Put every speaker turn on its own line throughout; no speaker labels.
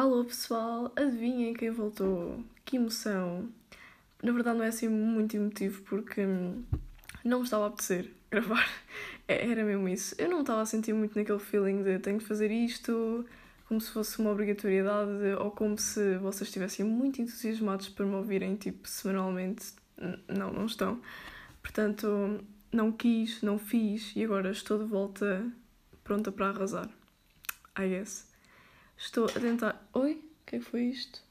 Alô pessoal, adivinhem quem voltou? Que emoção! Na verdade não é assim muito emotivo porque hum, não me estava a apetecer gravar. É, era mesmo isso. Eu não estava a sentir muito naquele feeling de tenho que fazer isto, como se fosse uma obrigatoriedade, ou como se vocês estivessem muito entusiasmados para me ouvirem, tipo, semanalmente. Não, não estão. Portanto, não quis, não fiz e agora estou de volta pronta para arrasar. I guess. Estou a tentar. Oi? O que é que foi isto?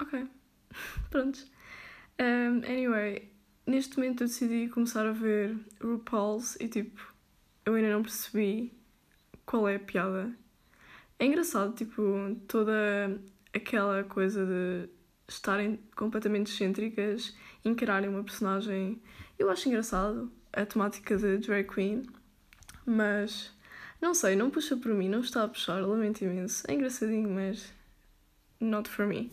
Ok. Pronto. Um, anyway, neste momento eu decidi começar a ver RuPaul's e tipo, eu ainda não percebi qual é a piada. É engraçado, tipo, toda aquela coisa de estarem completamente excêntricas, encararem uma personagem. Eu acho engraçado a temática de drag queen, mas não sei, não puxa por mim, não está a puxar, lamento imenso. É engraçadinho, mas not for me.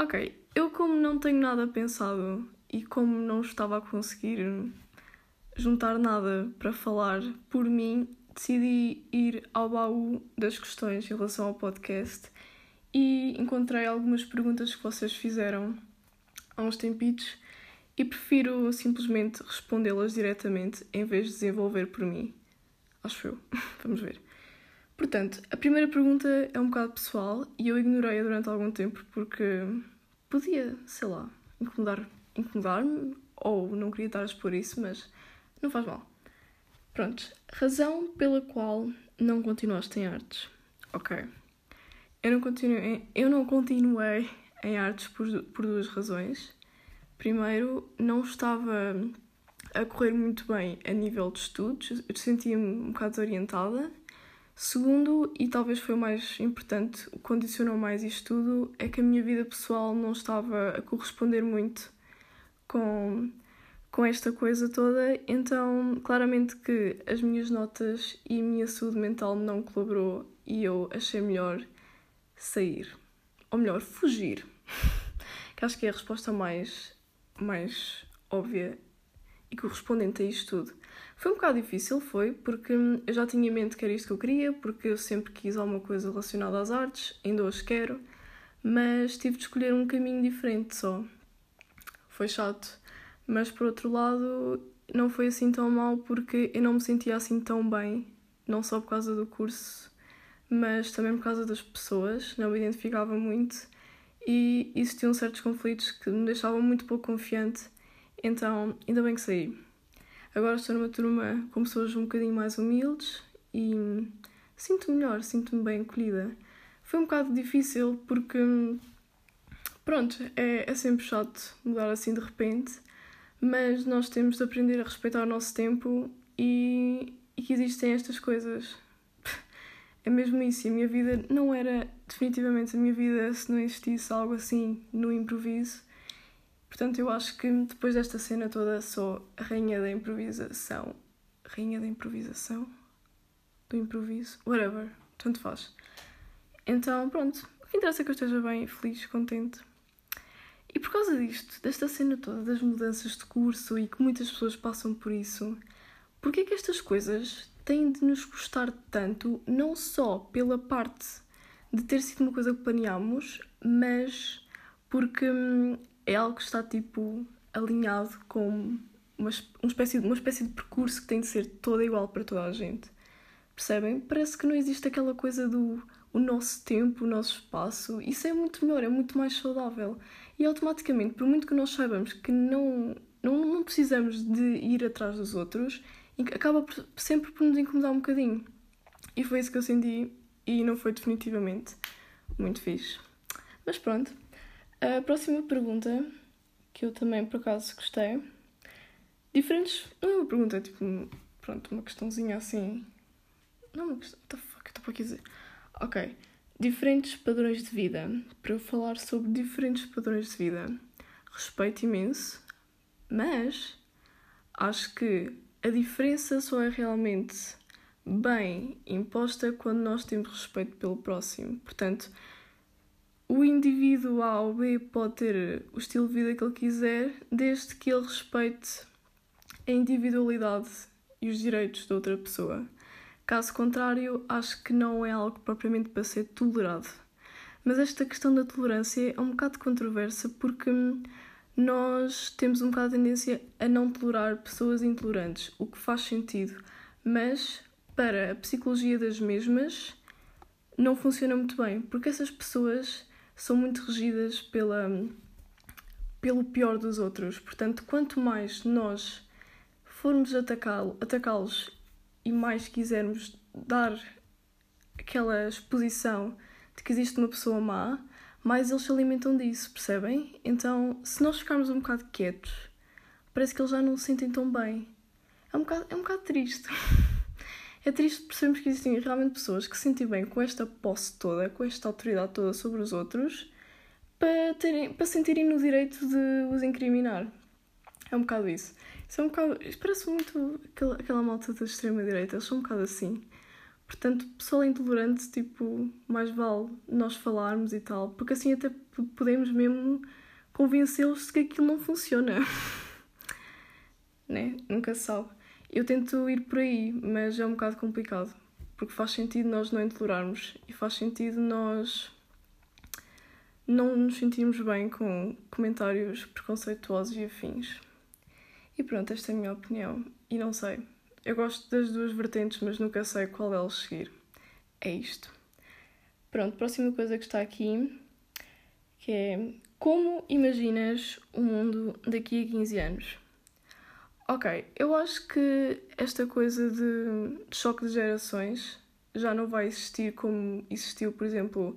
Ok, eu como não tenho nada pensado e como não estava a conseguir juntar nada para falar por mim, decidi ir ao baú das questões em relação ao podcast e encontrei algumas perguntas que vocês fizeram há uns tempitos e prefiro simplesmente respondê-las diretamente em vez de desenvolver por mim. Acho eu. Vamos ver. Portanto, a primeira pergunta é um bocado pessoal e eu ignorei-a durante algum tempo porque podia, sei lá, incomodar, incomodar-me ou não queria estar a expor isso, mas não faz mal. Pronto, razão pela qual não continuaste em artes. Ok. Eu não continuei, eu não continuei em artes por, por duas razões. Primeiro, não estava a correr muito bem a nível de estudos, eu sentia-me um bocado desorientada. Segundo, e talvez foi o mais importante, o que condicionou mais isto tudo, é que a minha vida pessoal não estava a corresponder muito com, com esta coisa toda, então claramente que as minhas notas e a minha saúde mental não colaborou e eu achei melhor sair. Ou melhor, fugir. que acho que é a resposta mais, mais óbvia e correspondente a isto tudo. Foi um bocado difícil, foi, porque eu já tinha em mente que era isto que eu queria, porque eu sempre quis alguma coisa relacionada às artes, ainda hoje quero, mas tive de escolher um caminho diferente só. Foi chato, mas por outro lado não foi assim tão mal porque eu não me sentia assim tão bem, não só por causa do curso, mas também por causa das pessoas, não me identificava muito e existiam certos conflitos que me deixavam muito pouco confiante então, ainda bem que saí. Agora estou numa turma com pessoas um bocadinho mais humildes e sinto-me melhor, sinto-me bem acolhida. Foi um bocado difícil porque, pronto, é, é sempre chato mudar assim de repente, mas nós temos de aprender a respeitar o nosso tempo e, e que existem estas coisas. É mesmo isso, a minha vida não era definitivamente a minha vida se não existisse algo assim no improviso. Portanto, eu acho que depois desta cena toda sou rainha da improvisação. Rainha da improvisação? Do improviso? Whatever. Tanto faz. Então, pronto. O que interessa é que eu esteja bem, feliz, contente. E por causa disto, desta cena toda, das mudanças de curso e que muitas pessoas passam por isso, porquê é que estas coisas têm de nos custar tanto, não só pela parte de ter sido uma coisa que planeámos, mas porque hum, é algo que está tipo alinhado com uma, uma, espécie, uma espécie de percurso que tem de ser toda igual para toda a gente. Percebem? Parece que não existe aquela coisa do o nosso tempo, o nosso espaço. Isso é muito melhor, é muito mais saudável. E automaticamente, por muito que nós saibamos que não, não, não precisamos de ir atrás dos outros, acaba por, sempre por nos incomodar um bocadinho. E foi isso que eu senti e não foi definitivamente muito fixe. Mas pronto, a próxima pergunta, que eu também por acaso gostei. Diferentes. Não é uma pergunta, é tipo. Pronto, uma questãozinha assim. Não, uma questão. What the fuck, eu estou para dizer. Ok. Diferentes padrões de vida. Para eu falar sobre diferentes padrões de vida. Respeito imenso, mas acho que a diferença só é realmente bem imposta quando nós temos respeito pelo próximo. Portanto, o indivíduo A ou B pode ter o estilo de vida que ele quiser, desde que ele respeite a individualidade e os direitos da outra pessoa. Caso contrário, acho que não é algo propriamente para ser tolerado. Mas esta questão da tolerância é um bocado controversa porque nós temos um bocado a tendência a não tolerar pessoas intolerantes, o que faz sentido, mas para a psicologia das mesmas não funciona muito bem, porque essas pessoas são muito regidas pela, pelo pior dos outros. Portanto, quanto mais nós formos atacá-los atacá e mais quisermos dar aquela exposição de que existe uma pessoa má, mais eles se alimentam disso, percebem? Então, se nós ficarmos um bocado quietos, parece que eles já não se sentem tão bem. É um bocado, é um bocado triste. É triste percebermos que existem realmente pessoas que se sentem bem com esta posse toda, com esta autoridade toda sobre os outros, para, terem, sentirem no direito de os incriminar. É um bocado isso. Isso é um bocado. Parece muito aquela, aquela malta da extrema-direita, eles são um bocado assim. Portanto, pessoal intolerante, tipo, mais vale nós falarmos e tal, porque assim até podemos mesmo convencê-los de que aquilo não funciona. né? Nunca se sabe. Eu tento ir por aí, mas é um bocado complicado, porque faz sentido nós não intolerarmos e faz sentido nós não nos sentirmos bem com comentários preconceituosos e afins. E pronto, esta é a minha opinião. E não sei. Eu gosto das duas vertentes, mas nunca sei qual delas seguir. É isto. Pronto, próxima coisa que está aqui, que é como imaginas o mundo daqui a 15 anos? Ok, eu acho que esta coisa de, choque de gerações já não vai existir como existiu, por exemplo,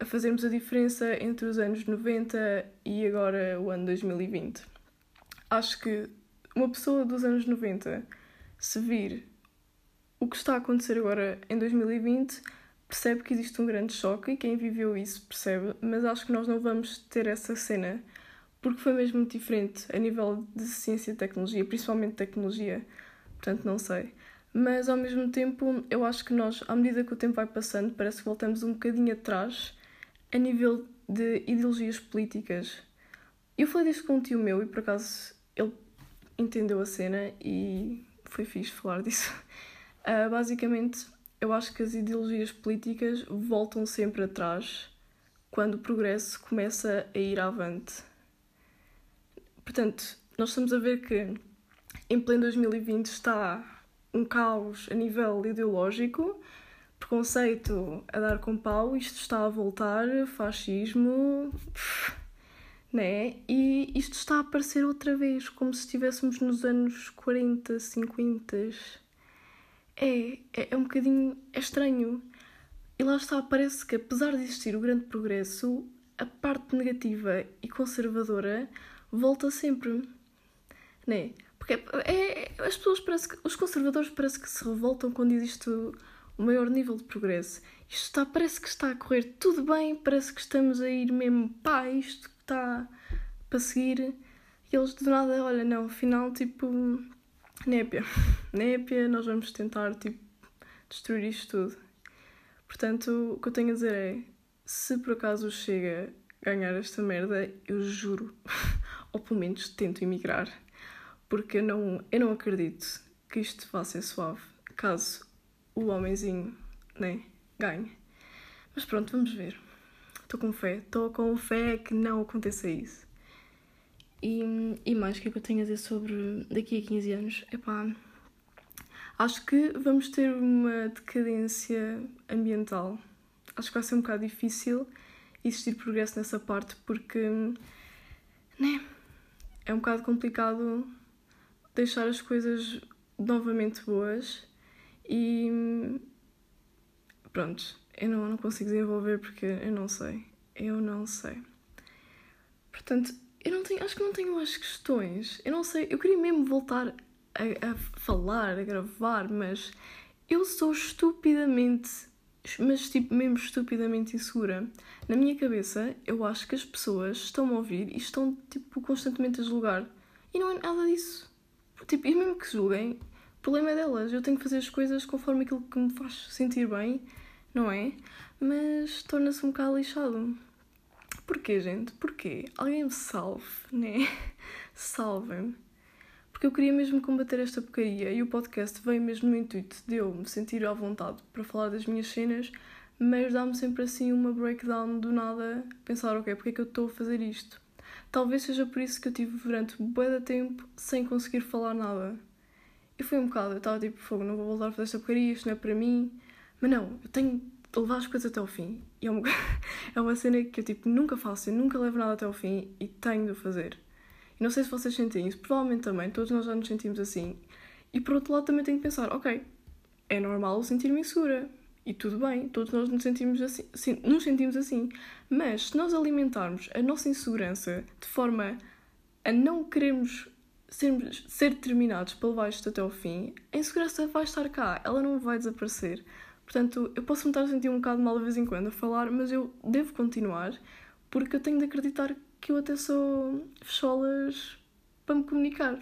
a fazermos a diferença entre os anos 90 e agora o ano 2020. Acho que uma pessoa dos anos 90, se vir o que está a acontecer agora em 2020, percebe que existe um grande choque e quem viveu isso percebe, mas acho que nós não vamos ter essa cena porque foi mesmo diferente a nível de ciência e tecnologia, principalmente tecnologia, portanto não sei. Mas ao mesmo tempo, eu acho que nós, à medida que o tempo vai passando, parece que voltamos um bocadinho atrás a nível de ideologias políticas. Eu falei disto com um tio meu e por acaso ele entendeu a cena e foi fixe falar disso. Uh, basicamente, eu acho que as ideologias políticas voltam sempre atrás quando o progresso começa a ir avante. Portanto, nós estamos a ver que em pleno 2020 está um caos a nível ideológico, preconceito a dar com pau, isto está a voltar, fascismo, né? E isto está a aparecer outra vez, como se estivéssemos nos anos 40, 50. É, é, é um bocadinho é estranho. E lá está, parece que apesar de existir o grande progresso, a parte negativa e conservadora volta sempre. Né? Porque é, é, as pessoas parece que, os conservadores parece que se revoltam quando existe o, maior nível de progresso. Isto está, parece que está a correr tudo bem, parece que estamos a ir mesmo pá, isto está para seguir. E eles de nada, olha, não, afinal, tipo, népia, népia, nós vamos tentar, tipo, destruir isto tudo. Portanto, o que eu tenho a dizer é, se por acaso chega ganhar esta merda, eu juro ou pelo menos tento emigrar, porque eu não, eu não acredito que isto vá ser suave, caso o homenzinho né, ganhe. Mas pronto, vamos ver. Estou com fé, estou com fé que não aconteça isso. E, e mais, o que é que eu tenho a dizer sobre daqui a 15 anos? Epá, acho que vamos ter uma decadência ambiental. Acho que vai ser um bocado difícil existir progresso nessa parte porque, né, é um bocado complicado deixar as coisas novamente boas e pronto, eu não, não consigo desenvolver porque eu não sei. Eu não sei. Portanto, eu não tenho, acho que não tenho mais questões. Eu não sei, eu queria mesmo voltar a, a falar, a gravar, mas eu sou estupidamente mas tipo, mesmo estupidamente insegura. Na minha cabeça, eu acho que as pessoas estão a ouvir e estão tipo constantemente a julgar. E não é nada disso. Tipo, e mesmo que julguem, o problema é delas. Eu tenho que fazer as coisas conforme aquilo que me faz sentir bem, não é? Mas torna-se um bocado lixado. Porquê, gente? Porquê? Alguém me salve, né? Salvem-me porque eu queria mesmo combater esta porcaria e o podcast veio mesmo no intuito de eu me sentir à vontade para falar das minhas cenas, mas dá-me sempre assim uma breakdown do nada, pensar, ok, porque é que eu estou a fazer isto? Talvez seja por isso que eu tive durante bué de tempo sem conseguir falar nada. E foi um bocado, eu estava tipo, fogo, não vou voltar a fazer esta porcaria, isto não é para mim. Mas não, eu tenho de levar as coisas até ao fim. E é uma, é uma cena que eu tipo nunca faço, eu nunca levo nada até ao fim e tenho de fazer. E não sei se vocês sentem isso, provavelmente também, todos nós já nos sentimos assim. E por outro lado também tenho que pensar, ok, é normal sentir-me insegura. E tudo bem, todos nós nos sentimos assim, sim, nos sentimos assim. Mas se nós alimentarmos a nossa insegurança de forma a não queremos ser determinados levar isto até ao fim, a insegurança vai estar cá, ela não vai desaparecer. Portanto, eu posso me estar a sentir um bocado mal de vez em quando a falar, mas eu devo continuar porque eu tenho de acreditar que eu até sou fecholas para me comunicar.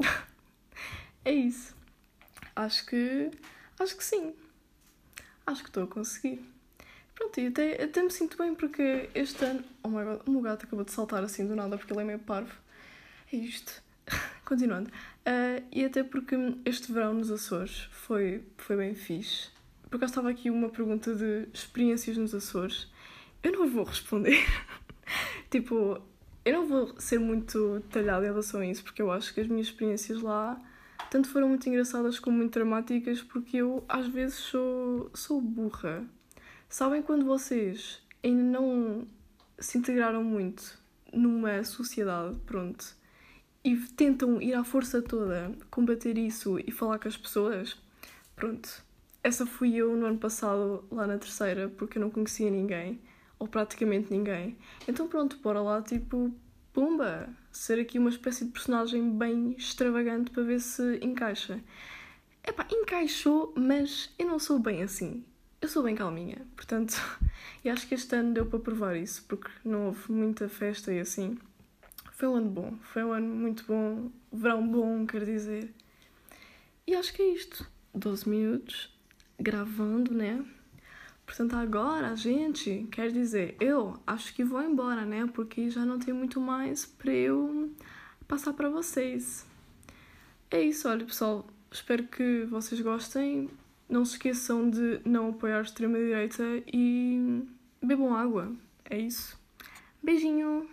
é isso. Acho que. Acho que sim. Acho que estou a conseguir. Pronto, e até, até me sinto bem porque este ano. Oh my god, o meu gato acabou de saltar assim do nada porque ele é meio parvo. É isto. Continuando. Uh, e até porque este verão nos Açores foi, foi bem fixe. Por acaso estava aqui uma pergunta de experiências nos Açores. Eu não vou responder. tipo, eu não vou ser muito detalhada em relação a isso, porque eu acho que as minhas experiências lá tanto foram muito engraçadas como muito dramáticas, porque eu às vezes sou, sou burra. Sabem quando vocês ainda não se integraram muito numa sociedade, pronto, e tentam ir à força toda combater isso e falar com as pessoas? Pronto essa fui eu no ano passado, lá na terceira, porque eu não conhecia ninguém, ou praticamente ninguém. Então pronto, bora lá, tipo, pumba, ser aqui uma espécie de personagem bem extravagante para ver se encaixa. Epá, encaixou, mas eu não sou bem assim. Eu sou bem calminha, portanto, e acho que este ano deu para provar isso, porque não houve muita festa e assim. Foi um ano bom, foi um ano muito bom, verão bom, quer dizer. E acho que é isto. 12 minutos gravando, né? Portanto, agora a gente, quer dizer, eu acho que vou embora, né? Porque já não tem muito mais para eu passar para vocês. É isso, olha, pessoal. Espero que vocês gostem. Não se esqueçam de não apoiar a extrema-direita e bebam água. É isso. Beijinho!